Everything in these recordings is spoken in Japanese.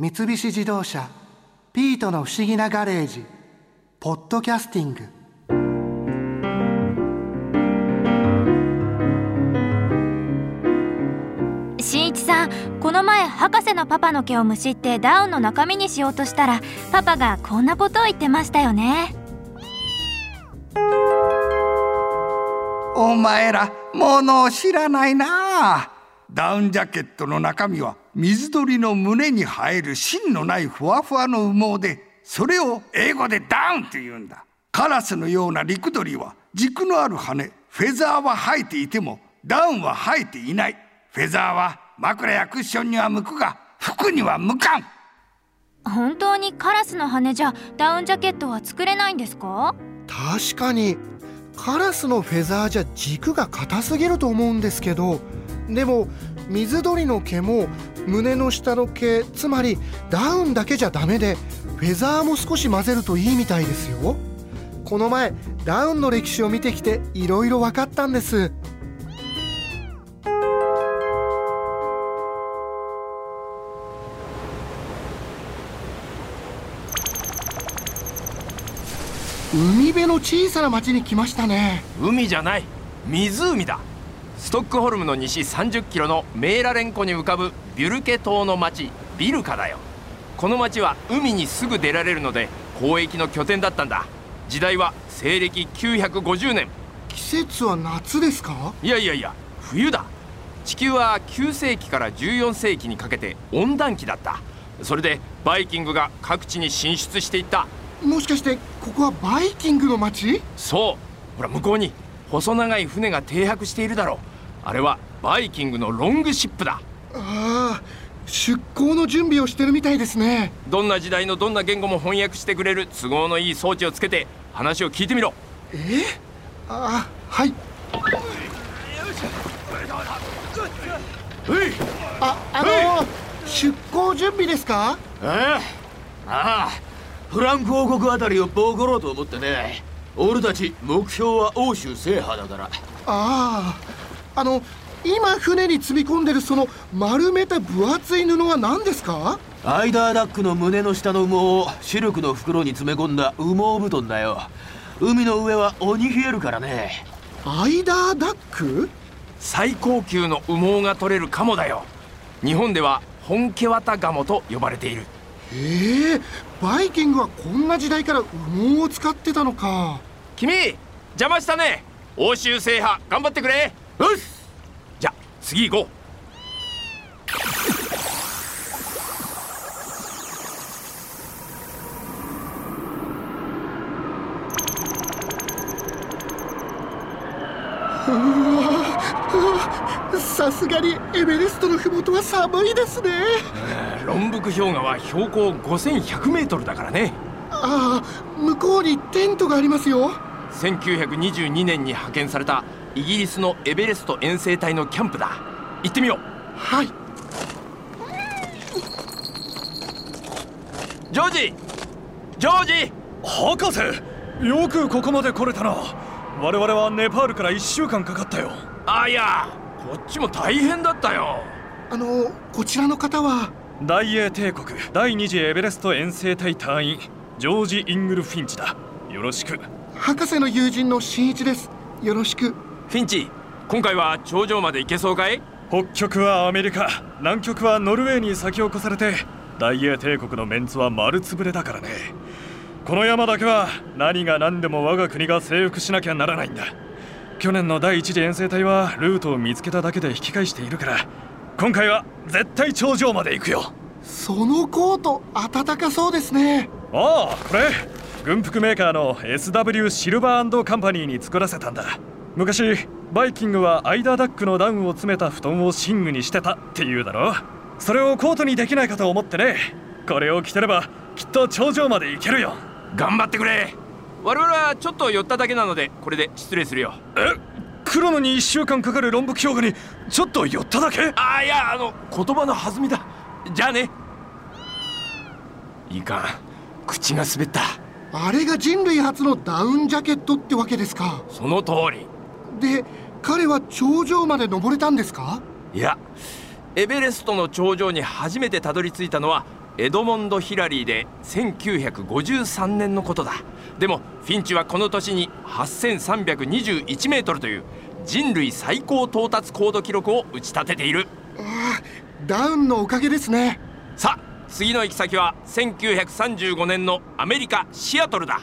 三菱自動車「ピートの不思議なガレージ」「ポッドキャスティング」新一さんこの前博士のパパの毛をむしってダウンの中身にしようとしたらパパがこんなことを言ってましたよね。お前らものを知らないなダウンジャケットの中身は水鳥の胸に生える芯のないふわふわの羽毛でそれを英語でダウンと言うんだ。カラスのような陸鳥は軸のある羽フェザーは生えていてもダウンは生えていない。フェザーは枕やクッションには向くが服には向かん。本当にカラスの羽じゃダウンジャケットは作れないんですか？確かに。カラスのフェザーじゃ軸が硬すぎると思うんですけどでも水鳥の毛も胸の下の毛つまりダウンだけじゃダメでフェザーも少し混ぜるといいみたいですよ。この前ダウンの歴史を見てきていろいろ分かったんです。海辺の小さな町に来ましたね。海じゃない。湖だ。ストックホルムの西30キロのメーラレン湖に浮かぶビュルケ島の町ビルカだよ。この町は海にすぐ出られるので交易の拠点だったんだ。時代は西暦950年。季節は夏ですか？いやいやいや冬だ。地球は9世紀から14世紀にかけて温暖期だった。それでバイキングが各地に進出していった。もしかしてここはバイキングの町？そう。ほら向こうに細長い船が停泊しているだろうあれはバイキングのロングシップだ。ああ出港の準備をしてるみたいですね。どんな時代のどんな言語も翻訳してくれる都合のいい装置をつけて話を聞いてみろ。え？あはい。ああの出港準備ですか？ああああフランク王国あたりをボコろうと思ってね。俺たち目標は欧州制覇だから。あああの今船に積み込んでるその丸めた分厚い布は何ですか？アイダーダックの胸の下の羽毛をシルクの袋に詰め込んだ羽毛布団だよ。海の上は鬼冷えるからね。アイダーダック？最高級の羽毛が取れるカモだよ。日本では本家綿ガモと呼ばれている。ええバイキングはこんな時代から羽毛を使ってたのか。君邪魔したね。欧州制覇頑張ってくれよし。じゃ次行こさすがにエベレストの麓は寒いですね。う論北氷河は標高5100メートルだからね。ああ向こうにテントがありますよ。1922年に派遣されたイギリスのエベレスト遠征隊のキャンプだ。行ってみよう。はい。ジョージ。ジョージ。博士。よくここまで来れたな。我々はネパールから1週間かかったよ。あいやこっちも大変だったよ。あのこちらの方は？大英帝国。第二次エベレスト遠征隊隊員。ジョージ・イングル・フィンチだ。よろしく。博士の友人の新一です。よろしくフィンチ今回は頂上まで行けそうかい？北極はアメリカ南極はノルウェーに先を越されて大英帝国のメンツは丸つぶれだからね。この山だけは何が何でも我が国が征服しなきゃならないんだ。去年の第一次遠征隊はルートを見つけただけで引き返しているから今回は絶対頂上まで行くよ。そのコート暖かそうですね。ああこれ軍服メーカーの SW シルバーカンパニーに作らせたんだ昔バイキングはアイダーダックのダウンを詰めた布団を寝具にしてたっていうだろそれをコートにできないかと思ってね。これを着てればきっと頂上まで行けるよ。頑張ってくれ。我々はちょっと寄っただけなのでこれで失礼するよ。え？来るのに1週間かかる論北氷河にちょっと寄っただけ？あいやあの言葉の弾みだ。じゃあね。いか。ん口が滑った。あれが人類初のダウンジャケットってわけですか。その通りで彼は頂上まで登れたんですか？いやエベレストの頂上に初めてたどり着いたのはエドモンド・ヒラリーで1953年のことだ。でもフィンチはこの年に8321メートルという人類最高到達高度記録を打ち立てている。あダウンのおかげですね。さあ次の行き先は1935年のアメリカシアトルだ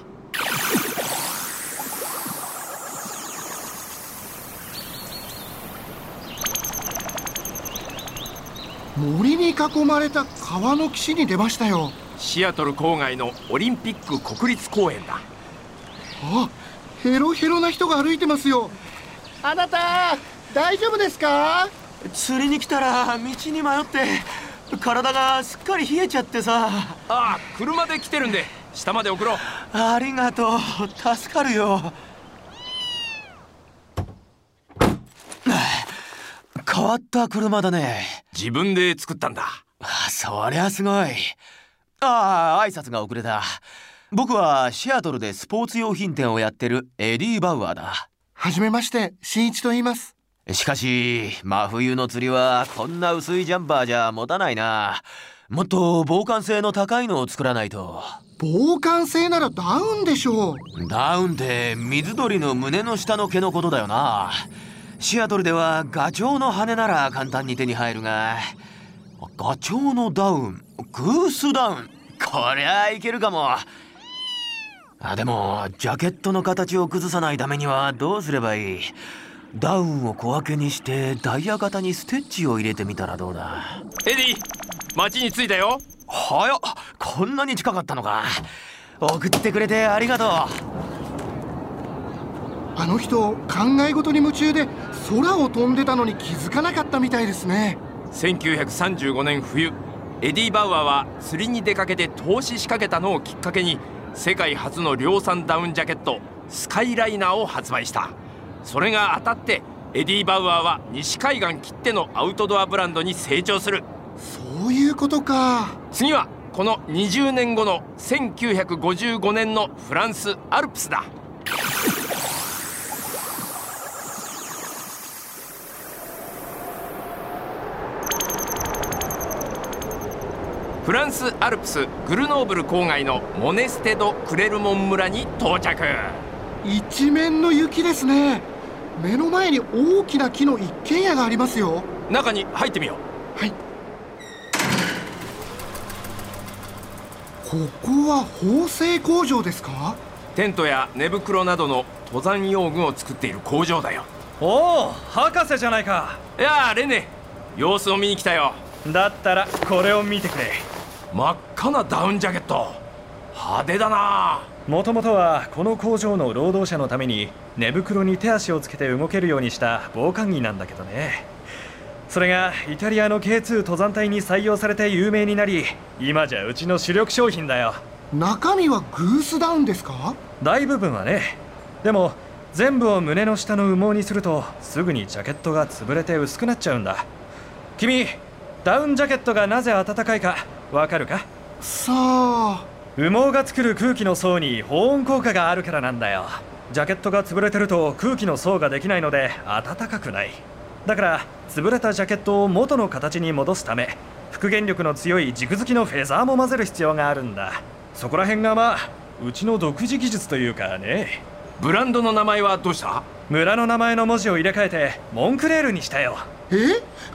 森に囲まれた川の岸に出ましたよ。シアトル郊外のオリンピック国立公園だ。あヘロヘロな人が歩いてますよ。あなた大丈夫ですか？釣りに来たら道に迷って体がすっかり冷えちゃってさ。ああ車で来てるんで下まで送ろう。ありがとう。助かるよわった車だね。自分で作ったんだ。そりゃすごい。ああ挨拶が遅れた。僕はシアトルでスポーツ用品店をやってるエディ・バウアーだ。はじめまして新一と言います。しかし真冬の釣りはこんな薄いジャンパーじゃ持たないな。もっと防寒性の高いのを作らないと。防寒性ならダウンでしょう。ダウンって水鳥の胸の下の毛のことだよなシアトルではガチョウの羽なら簡単に手に入るがガチョウのダウングースダウンこりゃいけるかも。あでもジャケットの形を崩さないためにはどうすればいい？ダウンを小分けにしてダイヤ型にステッチを入れてみたらどうだ？エディ町に着いたよ。早っこんなに近かったのか。送ってくれてありがとうあの人考え事に夢中で空を飛んでたのに気づかなかったみたいですね。1935年冬エディ・バウアーは釣りに出かけて凍死しかけたのをきっかけに世界初の量産ダウンジャケットスカイライナーを発売した。それが当たってエディ・バウアーは西海岸きってのアウトドアブランドに成長する。そういうことか。次はこの20年後の1955年のフランスアルプスだフランスアルプスグルノーブル郊外のモネステ・ド・クレルモン村に到着。一面の雪ですね。目の前に大きな木の一軒家がありますよ。中に入ってみよう。はい。ここは縫製工場ですか？テントや寝袋などの登山用具を作っている工場だよ。おお博士じゃないか。いやレネ様子を見に来たよ。だったらこれを見てくれ真っ赤なダウンジャケット。派手だな。もともとはこの工場の労働者のために寝袋に手足をつけて動けるようにした防寒着なんだけどね。それがイタリアの K2 登山隊に採用されて有名になり今じゃうちの主力商品だよ。中身はグースダウンですか？大部分はね。でも全部を胸の下の羽毛にするとすぐにジャケットが潰れて薄くなっちゃうんだ。君ダウンジャケットがなぜ暖かいかわかるか？さあ羽毛が作る空気の層に保温効果があるからなんだよ。ジャケットが潰れてると空気の層ができないので暖かくない。だから潰れたジャケットを元の形に戻すため復元力の強い軸付きのフェザーも混ぜる必要があるんだ。そこら辺がまあうちの独自技術というかね。ブランドの名前はどうした？村の名前の文字を入れ替えてモンクレールにしたよ。え？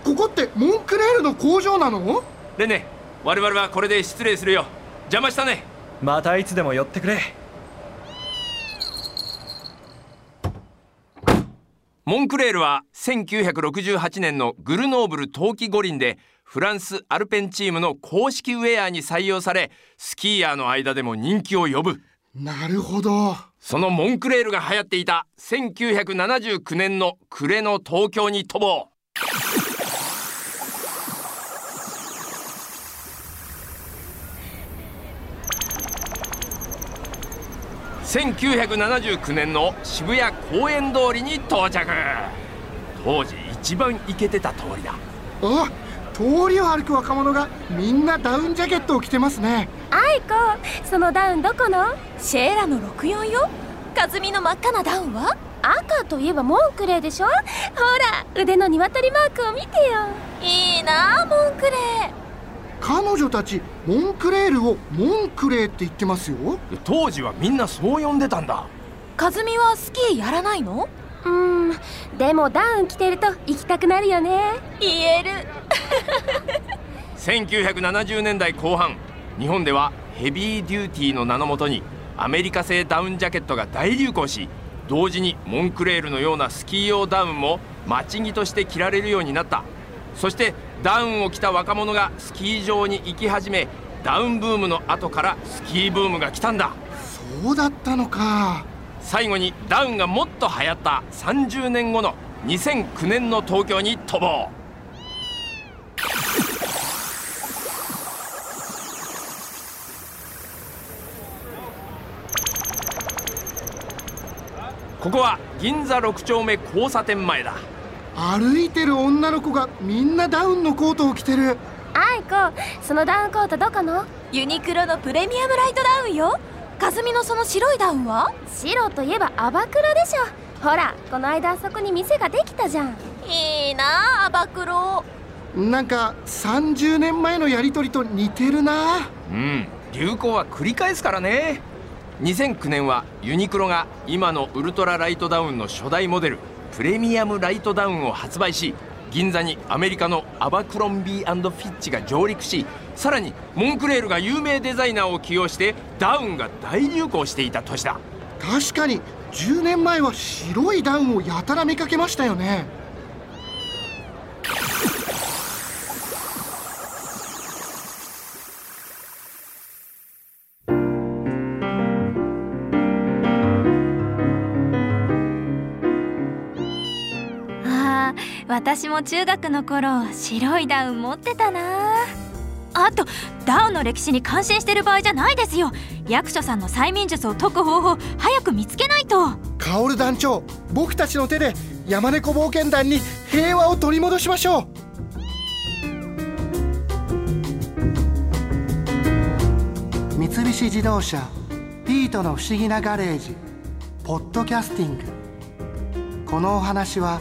ここってモンクレールの工場なの？レネ我々はこれで失礼するよ。邪魔したね。またいつでも寄ってくれ。モンクレールは1968年のグルノーブル冬季五輪でフランスアルペンチームの公式ウェアに採用されスキーヤーの間でも人気を呼ぶ。なるほど。そのモンクレールが流行っていた1979年の暮れの東京に飛ぼう1979年の渋谷公園通りに到着当時一番イケてた通りだ。あ通りを歩く若者がみんなダウンジャケットを着てますね。アイコそのダウンどこの？シエラの64よカズミの真っ赤なダウンは？赤といえばモンクレーでしょ？ほら腕の鶏マークを見てよ。いいなモンクレー彼女たちモンクレールをモンクレーって言ってますよ。当時はみんなそう呼んでたんだ。和美はスキーやらないの？うんでもダウン着てると行きたくなるよね。言える。1970年代後半日本ではヘビーデューティーの名のもとにアメリカ製ダウンジャケットが大流行し同時にモンクレールのようなスキー用ダウンも待ち着として着られるようになった。そしてダウンを着た若者がスキー場に行き始めダウンブームの後からスキーブームが来たんだ。そうだったのか。最後にダウンがもっと流行った30年後の2009年の東京に飛ぼう。ここは銀座6丁目交差点前だ歩いてる女の子がみんなダウンのコートを着てる。あいこそのダウンコートどこの？ユニクロのプレミアムライトダウンよ。かずみのその白いダウンは？白といえばアバクロでしょ。ほらこの間あそこに店ができたじゃん。いいなアバクロ。なんか30年前のやり取りと似てるな。うん流行は繰り返すからね。2009年はユニクロが今のウルトラライトダウンの初代モデルプレミアムライトダウンを発売し銀座にアメリカのアバクロンビーフィッチが上陸しさらにモンクレールが有名デザイナーを起用してダウンが大流行していた年だ。確かに10年前は白いダウンをやたら見かけましたよね。私も中学の頃白いダウン持ってたな。あとダウンの歴史に感心してる場合じゃないですよ。役所さんの催眠術を解く方法早く見つけないと。カオル団長僕たちの手で山猫冒険団に平和を取り戻しましょう。三菱自動車ピートの不思議なガレージポッドキャスティング。このお話は